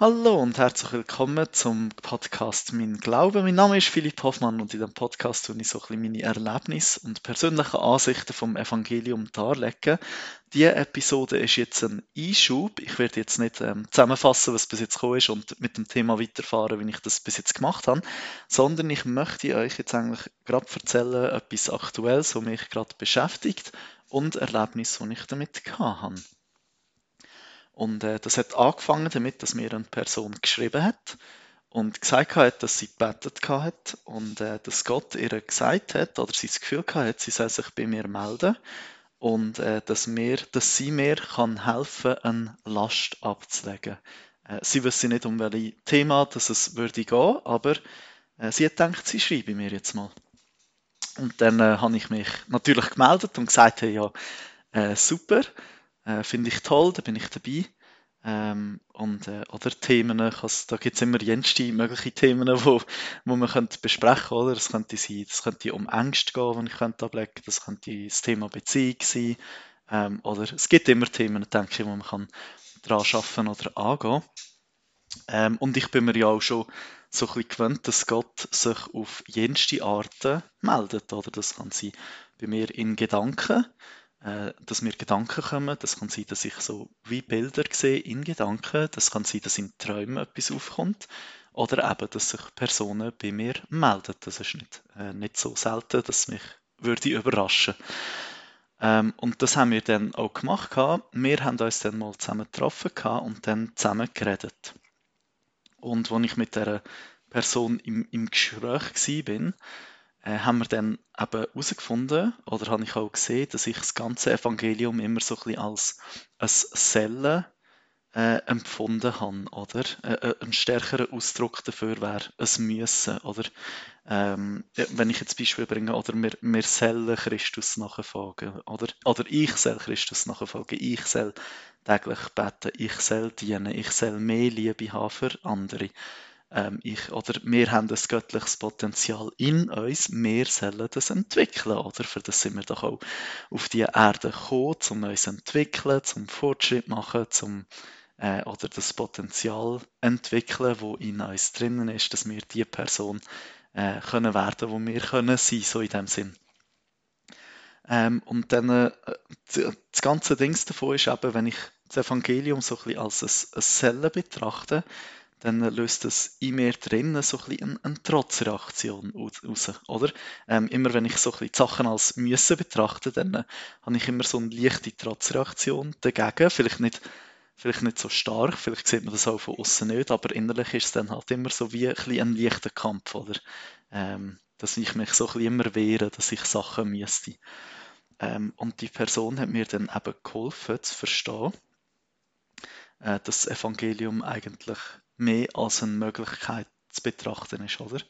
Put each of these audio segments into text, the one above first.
Hallo und herzlich willkommen zum Podcast Mein Glaube. Mein Name ist Philipp Hoffmann und in dem Podcast tue ich so ein bisschen meine Erlebnisse und persönlichen Ansichten vom Evangelium darlegen. Diese Episode ist jetzt ein Einschub. Ich werde jetzt nicht ähm, zusammenfassen, was bis jetzt gekommen ist und mit dem Thema weiterfahren, wie ich das bis jetzt gemacht habe, sondern ich möchte euch jetzt eigentlich gerade erzählen, etwas Aktuelles, was mich gerade beschäftigt und Erlebnisse, die ich damit habe. Und äh, das hat angefangen damit, dass mir eine Person geschrieben hat und gesagt hat, dass sie gebetet hat und äh, dass Gott ihr gesagt hat oder sie das Gefühl hat, sie soll sich bei mir melden und äh, dass, mir, dass sie mir kann helfen eine Last abzulegen. Äh, sie wüsste nicht, um welches Thema dass es würde gehen, aber äh, sie hat gedacht, sie schreibe mir jetzt mal. Und dann äh, habe ich mich natürlich gemeldet und gesagt, hey, ja, super, Finde ich toll, da bin ich dabei. Ähm, und, äh, oder Themen, da gibt es immer jenste mögliche Themen, wo, wo man könnte besprechen könnte. Das könnte sein, das könnte um Ängste gehen, die ich könnte ablegen Das könnte das Thema Beziehung sein. Ähm, oder es gibt immer Themen, denke ich, wo man kann daran arbeiten oder angehen ähm, Und ich bin mir ja auch schon so ein bisschen gewöhnt, dass Gott sich auf jenste Arten meldet. Oder das kann sein bei mir in Gedanken äh, dass mir Gedanken kommen. Das kann sein, dass ich so wie Bilder sehe in Gedanken. Das kann sein, dass in Träumen etwas aufkommt. Oder eben, dass sich Personen bei mir melden. Das ist nicht, äh, nicht so selten, dass mich würde überraschen ähm, Und das haben wir dann auch gemacht. Wir haben uns dann mal zusammen getroffen und dann zusammen geredet. Und als ich mit der Person im, im Gespräch war, äh, haben wir dann eben herausgefunden, oder habe ich auch gesehen, dass ich das ganze Evangelium immer so ein bisschen als ein Sellen äh, empfunden habe, oder? Äh, äh ein stärkerer Ausdruck dafür wäre ein Müssen, oder? Ähm, wenn ich jetzt Beispiel bringe, oder wir, wir sollen Christus nachfolgen, oder? Oder ich soll Christus nachfolgen, ich soll täglich beten, ich soll dienen, ich soll mehr Liebe haben für andere ähm, ich, oder wir haben ein göttliches Potenzial in uns, wir sollen das entwickeln, oder? Für das sind wir doch auch auf die Erde gekommen, um uns zu entwickeln, zum Fortschritt machen, zum äh, oder das Potenzial entwickeln, wo in uns drinnen ist, dass wir die Person äh, können werden, wo wir können sein, so in dem Sinn. Ähm, und dann äh, das ganze Ding davon ist eben, wenn ich das Evangelium so ein bisschen als ein, ein Zellen betrachte, dann löst das in mir drinnen so ein bisschen eine, Trotzreaktion aus, oder? Ähm, immer wenn ich so ein bisschen die Sachen als müssen betrachte, dann äh, habe ich immer so eine leichte Trotzreaktion dagegen. Vielleicht nicht, vielleicht nicht so stark, vielleicht sieht man das auch von außen nicht, aber innerlich ist es dann halt immer so wie ein, bisschen ein leichter Kampf, oder? Ähm, dass ich mich so ein bisschen immer wehre, dass ich Sachen müsste. Ähm, und die Person hat mir dann eben geholfen zu verstehen, äh, dass das Evangelium eigentlich mehr als eine Möglichkeit zu betrachten ist, oder?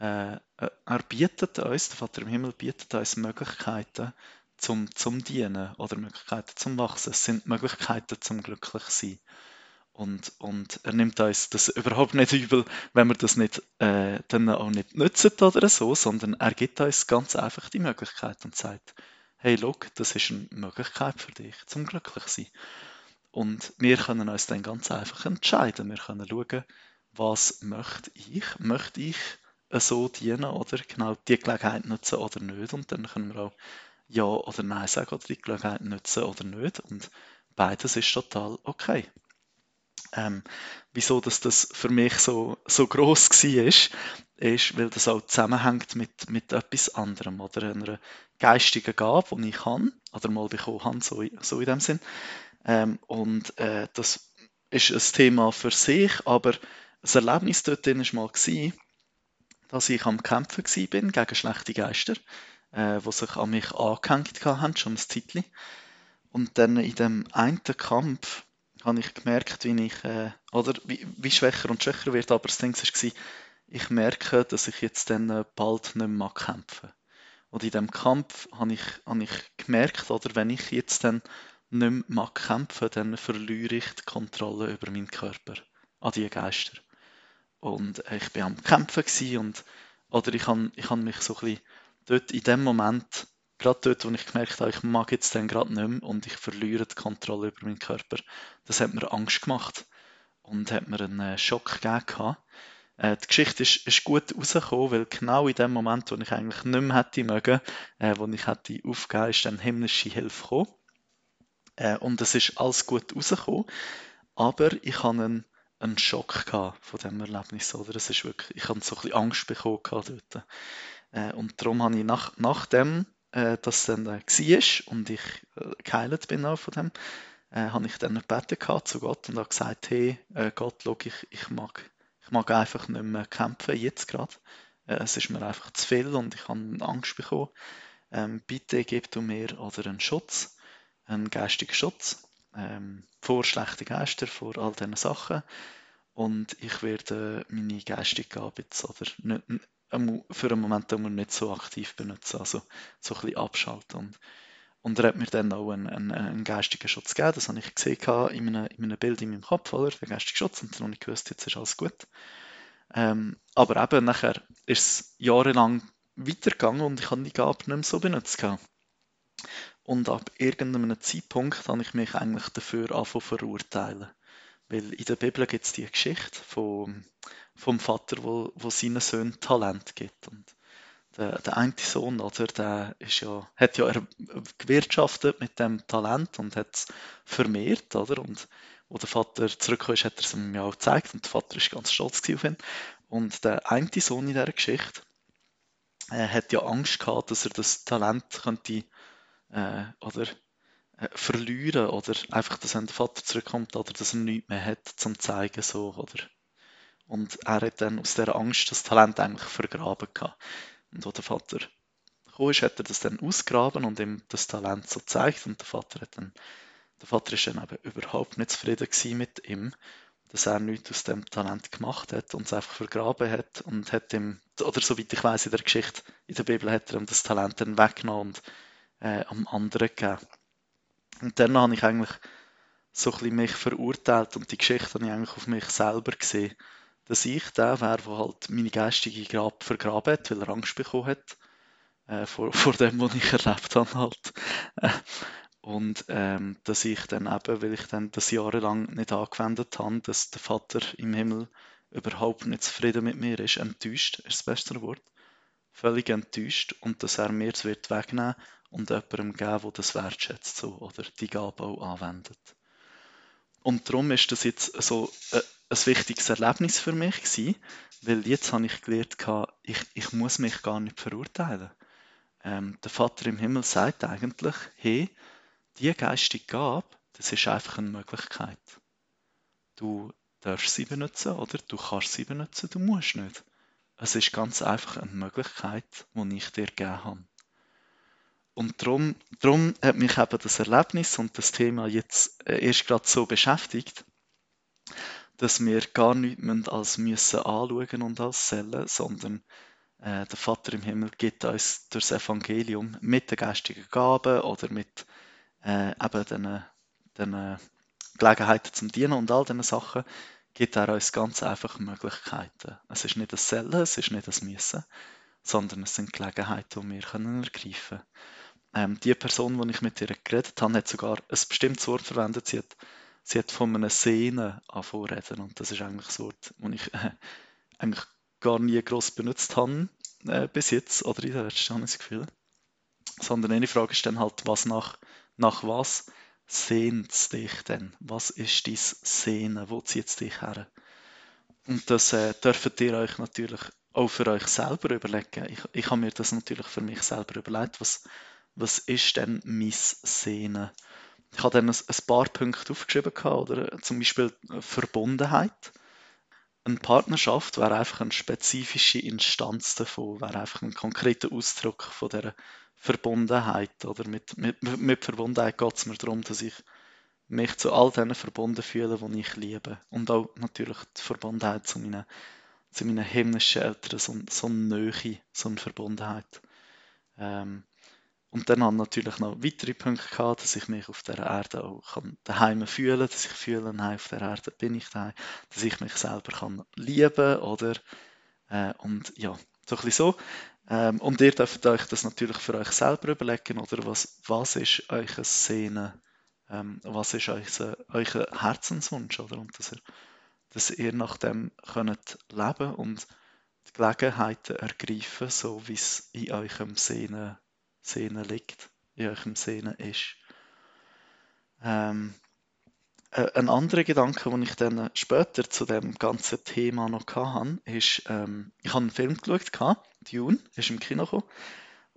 Äh, äh, er bietet uns, der Vater im Himmel bietet uns Möglichkeiten zum, zum Dienen oder Möglichkeiten zum Wachsen. Es sind Möglichkeiten zum glücklich sein. Und, und er nimmt uns das überhaupt nicht übel, wenn wir das nicht, äh, dann auch nicht nutzen oder so, sondern er gibt uns ganz einfach die Möglichkeit und sagt, hey, look, das ist eine Möglichkeit für dich zum glücklich sein. Und wir können uns dann ganz einfach entscheiden. Wir können schauen, was möchte ich? Möchte ich so dienen oder genau die Gelegenheit nutzen oder nicht? Und dann können wir auch Ja oder Nein sagen oder die Gelegenheit nutzen oder nicht. Und beides ist total okay. Ähm, wieso dass das für mich so, so gross war, ist, ist, weil das auch zusammenhängt mit, mit etwas anderem oder einer geistigen Gabe, die ich habe oder mal bekommen habe, so, so in dem Sinn. Ähm, und äh, das ist ein Thema für sich, aber das Erlebnis dort war mal, gewesen, dass ich am Kämpfen war gegen schlechte Geister, äh, die sich an mich angehängt haben, schon ein Zeitchen. Und dann in dem einen Kampf habe ich gemerkt, wie ich, äh, oder wie, wie, schwächer und schwächer wird, aber das Ding war, ich merke, dass ich jetzt dann äh, bald nicht mehr kämpfen mag. Und in diesem Kampf habe ich, habe ich gemerkt, oder wenn ich jetzt dann nicht mehr kämpfen dann verliere ich die Kontrolle über meinen Körper an die Geister. Und ich war am Kämpfen und oder ich habe ich mich so ein bisschen dort in dem Moment, gerade dort, wo ich gemerkt habe, ich mag jetzt dann gerade nicht mehr und ich verliere die Kontrolle über meinen Körper, das hat mir Angst gemacht. und hat mir einen äh, Schock gegeben. Äh, die Geschichte ist, ist gut rausgekommen, weil genau in dem Moment, wo ich eigentlich nicht mehr hätte mögen, äh, wo ich hätte aufgegeben, ist dann himmlische Hilfe gekommen. Äh, und es ist alles gut rausgekommen, aber ich hatte einen, einen Schock gehabt von diesem Erlebnis. Oder? Es ist wirklich, ich hatte so ein bisschen Angst bekommen dort. Äh, und darum habe ich nach, nachdem äh, das dann äh, war und ich äh, geheilt bin auch von dem, äh, habe ich dann gebeten zu Gott und habe gesagt, hey äh, Gott, schau, ich, ich, mag, ich mag einfach nicht mehr kämpfen, jetzt gerade. Äh, es ist mir einfach zu viel und ich habe Angst bekommen. Ähm, bitte gib du mir oder einen Schutz, einen geistigen Schutz ähm, vor schlechten Geistern, vor all diesen Sachen. Und ich werde meine geistige Gabe jetzt oder nicht, für einen Moment nicht so aktiv benutzen, also so ein bisschen abschalten. Und und er hat mir dann auch einen, einen, einen geistigen Schutz gegeben. Das habe ich gesehen in einem, in einem Bild in meinem Kopf, oder? Der geistige Schutz. Und dann habe ich gewusst, jetzt ist alles gut. Ähm, aber eben nachher ist es jahrelang weitergegangen und ich habe die Gabe nicht mehr so benutzt. Und ab irgendeinem Zeitpunkt habe ich mich eigentlich dafür anfangen verurteilen. Weil in der Bibel gibt es die Geschichte vom, vom Vater, wo, wo seinen Söhnen Talent gibt. Und der, der eine Sohn, oder, der ist ja, hat ja gewirtschaftet mit dem Talent und hat es vermehrt, oder? Und wo der Vater zurückkam, hat er es ihm ja auch gezeigt und der Vater ist ganz stolz auf ihn. Und der eine Sohn in dieser Geschichte äh, hat ja Angst gehabt, dass er das Talent könnte äh, oder äh, verlieren oder einfach, dass wenn der Vater zurückkommt oder dass er nichts mehr hat zum zeigen so oder und er hat dann aus dieser Angst das Talent eigentlich vergraben gehabt. Und als der Vater gekommen ist, hat er das dann ausgraben und ihm das Talent so gezeigt. Und der Vater hat dann, der Vater ist dann eben überhaupt nicht zufrieden mit ihm, dass er nichts aus dem Talent gemacht hat und es einfach vergraben hat und hat ihm, oder soweit ich weiß in der Geschichte, in der Bibel hat er ihm das Talent dann weggenommen und äh, am anderen gegeben. Und dann habe ich eigentlich so ein bisschen mich verurteilt und die Geschichte habe ich eigentlich auf mich selber gesehen dass ich der wäre, der halt meine geistige Grab vergraben hat, weil er Angst bekommen hat äh, vor, vor dem, was ich erlebt habe halt. Und ähm, dass ich dann eben, weil ich dann das jahrelang nicht angewendet habe, dass der Vater im Himmel überhaupt nicht zufrieden mit mir ist, enttäuscht ist das beste Wort, völlig enttäuscht und dass er mir es wird wegnehmen und jemandem geben, der das wertschätzt so, oder die Gabe auch anwendet. Und darum ist das jetzt so äh, ein wichtiges Erlebnis für mich gewesen, weil jetzt habe ich gelernt, ich, ich muss mich gar nicht verurteilen. Ähm, der Vater im Himmel sagt eigentlich, hey, die geistige Gabe, das ist einfach eine Möglichkeit. Du darfst sie benutzen oder du kannst sie benutzen, du musst nicht. Es ist ganz einfach eine Möglichkeit, die ich dir gegeben habe. Und darum, darum hat mich eben das Erlebnis und das Thema jetzt äh, erst gerade so beschäftigt, dass wir gar nichts als müssen anschauen und als sellen, sondern äh, der Vater im Himmel gibt uns durch das Evangelium mit den geistigen Gaben oder mit äh, eben den, den Gelegenheiten zum Dienen und all diesen Sachen, gibt er uns ganz einfach Möglichkeiten. Es ist nicht das Sellen, es ist nicht das Müssen, sondern es sind Gelegenheiten, die wir ergreifen können. Ähm, die Person, die ich mit ihr geredet habe, hat sogar ein bestimmtes Wort verwendet. Sie hat sie hat von einer Szene anvorreden und das ist eigentlich das Wort, das ich äh, eigentlich gar nie groß benutzt habe äh, bis jetzt oder in der letzten habe ich das Gefühl. Sondern eine Frage ist dann halt, was nach, nach was sehnt es dich denn? Was ist dein Sehnen? Wo zieht es dich her? Und das äh, dürft ihr euch natürlich auch für euch selber überlegen. Ich, ich habe mir das natürlich für mich selber überlegt, was, was ist denn mein Sehnen? Ich habe dann ein, paar Punkte aufgeschrieben, oder zum Beispiel Verbundenheit. Eine Partnerschaft wäre einfach eine spezifische Instanz davon, wäre einfach ein konkreter Ausdruck von dieser Verbundenheit. Oder mit, mit, mit Verbundenheit geht es mir darum, dass ich mich zu all denen verbunden fühle, die ich liebe. Und auch natürlich die Verbundenheit zu meinen, zu meinen himmlischen Eltern, so, so eine Nähe, so eine Verbundenheit. Ähm, und dann habe ich natürlich noch weitere Punkte gehabt, dass ich mich auf der Erde auch daheim fühlen kann, dass ich fühle, nein, auf der Erde bin ich daheim, dass ich mich selber kann lieben oder äh, und ja, so ein so. Ähm, und ihr dürft euch das natürlich für euch selber überlegen, oder was, was ist euer Szene, ähm, was ist euer, euer Herzenswunsch, oder? Und dass ihr dass ihr nach dem könnt leben und die Gelegenheiten ergreifen, so wie es in eurem Sehnen, Sehnen liegt, in eurem Sehnen ist. Ähm, äh, ein anderer Gedanke, den ich dann später zu dem ganzen Thema noch hatte, ist, ähm, ich habe einen Film geschaut, Dune, ist im Kino gekommen,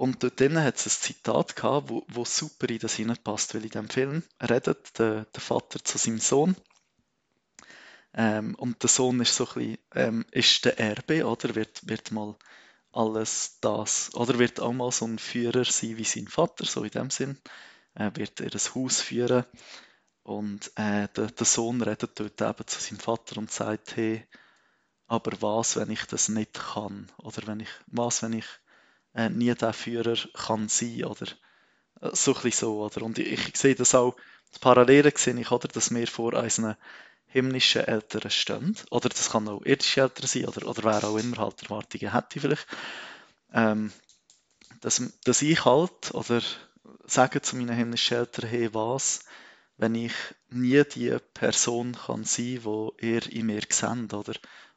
und dort drinnen hat es ein Zitat gehabt, wo, wo super in das hineinpasst, weil in dem Film redet der, der Vater zu seinem Sohn. Ähm, und der Sohn ist so ein bisschen, ähm, ist der Erbe, oder? Wird, wird mal alles das, oder wird auch mal so ein Führer sein wie sein Vater, so in dem Sinn. Äh, wird er ein Haus führen. Und äh, der, der Sohn redet dort eben zu seinem Vater und sagt, hey, aber was, wenn ich das nicht kann? Oder wenn ich, was, wenn ich äh, nie der Führer kann sein oder äh, so ein so, oder? Und ich, ich sehe das auch, das Parallele sehe ich, oder, dass wir vor unseren himmlischen Eltern stehen, oder das kann auch irdische Eltern sein, oder, oder wer auch immer halt Erwartungen hätte vielleicht, ähm, dass, dass ich halt, oder sage zu meinen himmlischen Eltern, hey, was, wenn ich nie die Person kann sein, wo ihr in mir seht, oder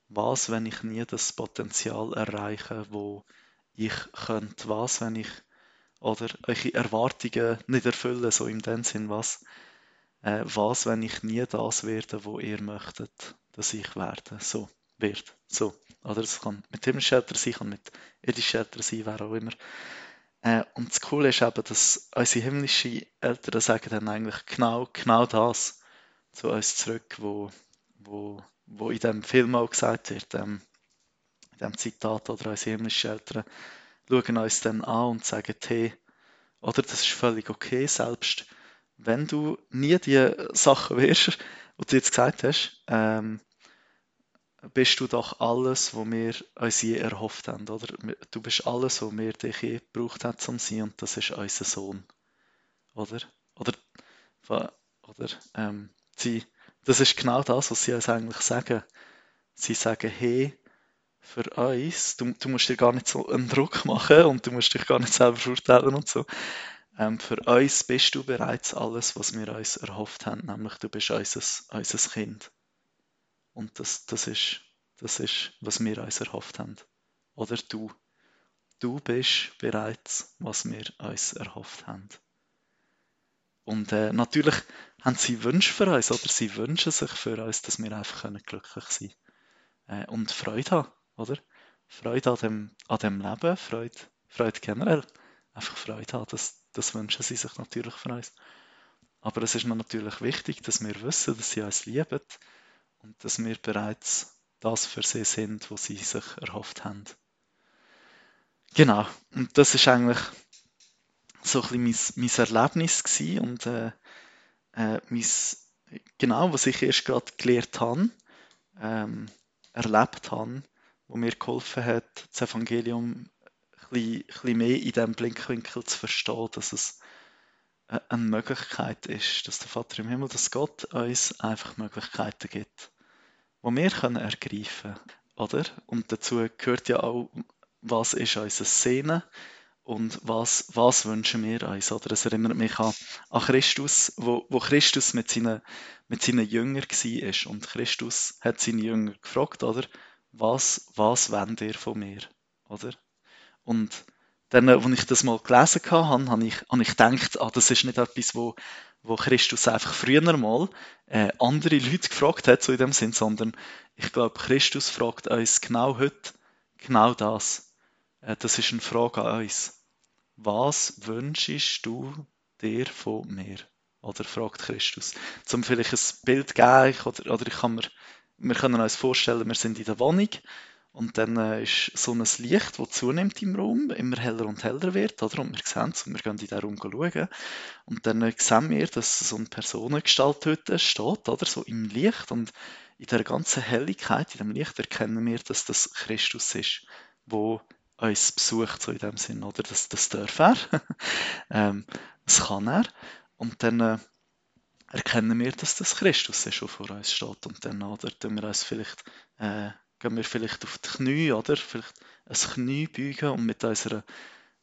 was, wenn ich nie das Potenzial erreiche, wo ich könnte was, wenn ich oder eure Erwartungen nicht erfüllen, so in dem Sinn was, äh, was, wenn ich nie das werde, wo ihr möchtet, dass ich werde, so wird, so. Oder es kann mit himmlischen Eltern sein, kann mit irdischen Eltern sein, wer auch immer. Äh, und das Coole ist eben, dass unsere himmlischen Eltern sagen dann eigentlich genau, genau das zu uns zurück, wo, wo, wo in dem Film auch gesagt wird, ähm, in dem Zitat oder unsere himmlischen Eltern schauen uns dann an und sagen, hey, oder das ist völlig okay, selbst wenn du nie die Sachen wirst, die du jetzt gesagt hast, ähm, bist du doch alles, was wir uns je erhofft haben, oder? Du bist alles, was wir dich je gebraucht haben zum sein, und das ist unser Sohn, oder? Oder, oder ähm, sie, das ist genau das, was sie uns eigentlich sagen. Sie sagen, hey, für uns, du, du musst dir gar nicht so einen Druck machen und du musst dich gar nicht selber verurteilen und so. Ähm, für uns bist du bereits alles, was wir uns erhofft haben, nämlich du bist unser, unser Kind. Und das, das, ist, das ist, was wir uns erhofft haben. Oder du. Du bist bereits, was wir uns erhofft haben. Und äh, natürlich haben sie Wünsche für uns, oder sie wünschen sich für uns, dass wir einfach glücklich sein können. Äh, und Freude haben oder? Freude an dem, an dem Leben, Freude, Freude generell. Einfach Freude haben, das, das wünschen sie sich natürlich von uns. Aber es ist natürlich wichtig, dass wir wissen, dass sie uns lieben und dass wir bereits das für sie sind, was sie sich erhofft haben. Genau, und das ist eigentlich so ein bisschen mein, mein Erlebnis gewesen und äh, äh, mein, genau, was ich erst gerade gelernt habe, ähm, erlebt habe, wo mir geholfen hat, das Evangelium bisschen, bisschen mehr in diesem Blinkwinkel zu verstehen, dass es eine Möglichkeit ist, dass der Vater im Himmel, dass Gott uns einfach Möglichkeiten gibt, die wir können ergreifen oder? Und dazu gehört ja auch, was ist unser Sehnen und was, was wünschen wir uns, oder? Es erinnert mich an, an Christus, wo, wo Christus mit seinen, mit seinen Jüngern war und Christus hat seine Jünger gefragt, oder? was, was wollt ihr von mir? Oder? Und dann, als ich das mal gelesen habe, habe ich, habe ich gedacht, ah, das ist nicht etwas, wo, wo Christus einfach früher mal äh, andere Leute gefragt hat, so in dem Sinn, sondern ich glaube, Christus fragt uns genau heute genau das. Äh, das ist eine Frage an uns. Was wünschst du dir von mir? Oder fragt Christus. Zum vielleicht ein Bild geben, oder, oder ich kann mir wir können uns vorstellen, wir sind in der Wohnung und dann äh, ist so ein Licht, das zunimmt im Raum, immer heller und heller wird, oder? Und wir sehen es und wir gehen in diesen Raum schauen. Und dann äh, sehen wir, dass so eine Personengestalt heute steht, oder? So im Licht. Und in der ganzen Helligkeit, in dem Licht, erkennen wir, dass das Christus ist, wo uns besucht, so in dem Sinn, oder? Das, das darf er. ähm, das kann er. Und dann äh, erkennen wir, dass das Christus ist, der vor uns steht. Und dann oder, tun wir uns vielleicht, äh, gehen wir vielleicht auf die Knie, oder? Vielleicht ein Knie beugen und mit unserer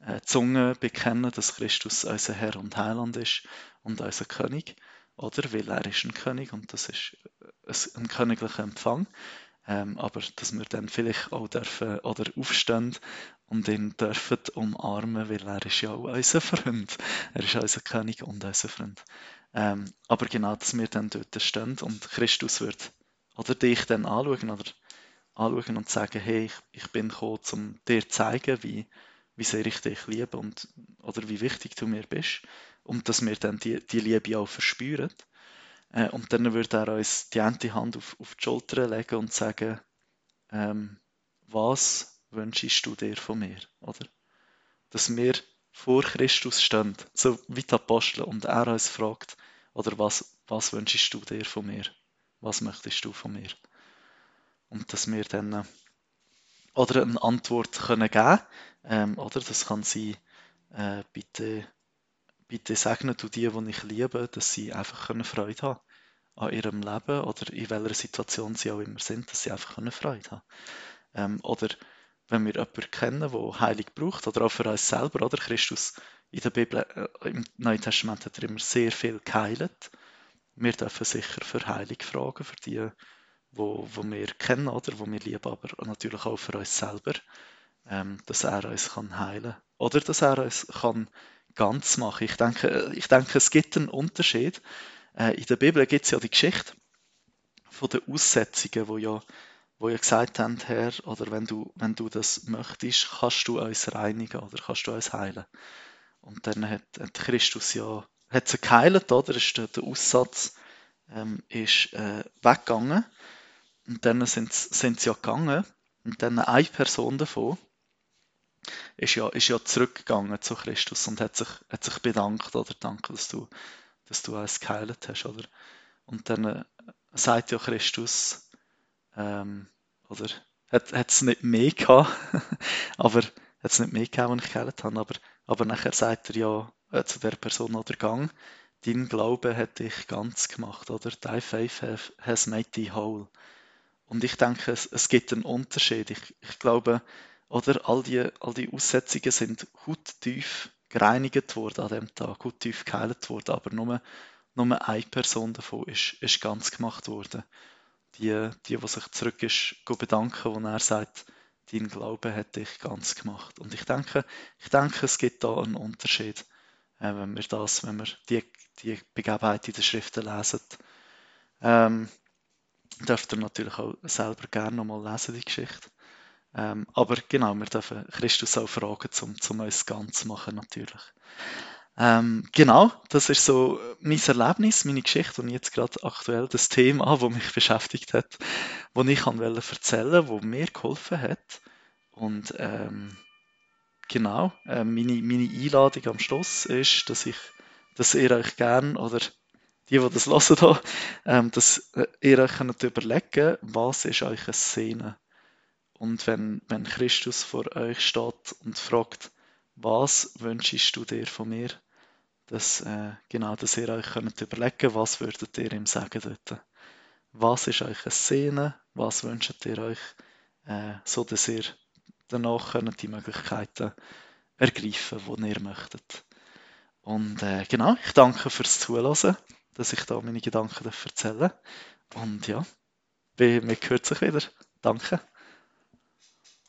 äh, Zunge bekennen, dass Christus unser Herr und Heiland ist und unser König. oder? Weil er ist ein König und das ist ein, ein königlicher Empfang. Ähm, aber dass wir dann vielleicht auch dürfen oder aufstehen und ihn dürfen umarmen, weil er ist ja auch unser Freund. Er ist unser König und unser Freund. Ähm, aber genau, dass wir dann dort stehen und Christus wird oder dich dann anschauen oder anschauen und sagen, hey, ich, ich bin gekommen, um dir zu zeigen, wie, wie sehr ich dich liebe und, oder wie wichtig du mir bist. Und dass wir dann die, die Liebe auch verspüren. Äh, und dann würde er uns die eine Hand auf, auf die Schulter legen und sagen, ähm, was wünschst du dir von mir? Oder? Dass wir vor Christus stehen, so wie die Apostel, und er uns fragt, oder was, was wünschst du dir von mir? Was möchtest du von mir? Und dass wir dann äh, oder eine Antwort können geben ähm, oder das kann sein, äh, bitte, bitte segne du die, die ich liebe, dass sie einfach können Freude haben an ihrem Leben oder in welcher Situation sie auch immer sind, dass sie einfach können Freude haben. Ähm, oder wenn wir jemanden kennen, der Heilig braucht, oder auch für uns selber, oder Christus in der Bibel, äh, im Neuen Testament hat er immer sehr viel geheilt. Wir dürfen sicher für Heilung fragen, für die, wo, wo wir kennen, oder wo wir lieben, aber natürlich auch für uns selber, ähm, dass er uns kann heilen oder dass er uns kann ganz machen. Ich denke, ich denke, es gibt einen Unterschied. Äh, in der Bibel gibt es ja die Geschichte von den Aussetzungen, wo ja wo ja gesagt haben, Herr, oder wenn du, wenn du das möchtest, kannst du uns reinigen oder kannst du uns heilen. Und dann hat, hat Christus ja hat sie geheilt, oder? Ist der, der Aussatz ähm, ist äh, weggegangen. Und dann sind, sie ja gegangen. Und dann eine Person davon ist ja, ist ja zurückgegangen zu Christus und hat sich, hat sich bedankt, oder danke, dass du, dass du uns geheilt hast, oder? Und dann äh, sagt ja Christus, ähm, oder hat es nicht mehr gehabt, aber hat es nicht mehr gehabt, als ich geheilt habe, aber, aber nachher sagt er ja äh, zu der Person oder Gang, dein Glaube hat dich ganz gemacht, oder? Thy faith has made thee whole. Und ich denke, es, es gibt einen Unterschied. Ich, ich glaube, oder all die, all die Aussetzungen sind tief gereinigt worden an dem Tag, tief geheilt worden, aber nur, nur eine Person davon ist, ist ganz gemacht worden. Die, die, die sich zurück ist, bedanken, wo er sagt, dein Glaube hat dich ganz gemacht. Und ich denke, ich denke, es gibt da einen Unterschied, äh, wenn wir das, wenn wir die, die Begebenheit in den Schriften lesen. Ähm, dürft ihr natürlich auch selber gerne nochmal lesen, die Geschichte. Ähm, aber genau, wir dürfen Christus auch fragen, um, uns ganz zu machen, natürlich. Ähm, genau, das ist so mein Erlebnis, meine Geschichte und jetzt gerade aktuell das Thema, das mich beschäftigt hat, das ich erzählen wollte, das mir geholfen hat. Und ähm, genau, äh, meine, meine Einladung am Schluss ist, dass ich, dass ihr euch gern oder die, die das hören hier, ähm, dass äh, ihr euch könnt überlegen was ist euch eine Szene? Und wenn, wenn Christus vor euch steht und fragt, was wünschst du dir von mir? Dass, äh, genau, dass ihr euch könnt überlegen was würdet ihr ihm sagen dort? Was ist euch eine Szene? Was wünscht ihr euch? Äh, so dass ihr danach könnt die Möglichkeiten ergreifen, die ihr möchtet. Und äh, genau, ich danke fürs Zuhören dass ich da meine Gedanken erzählen darf. Und ja, wir hören sich wieder. Danke.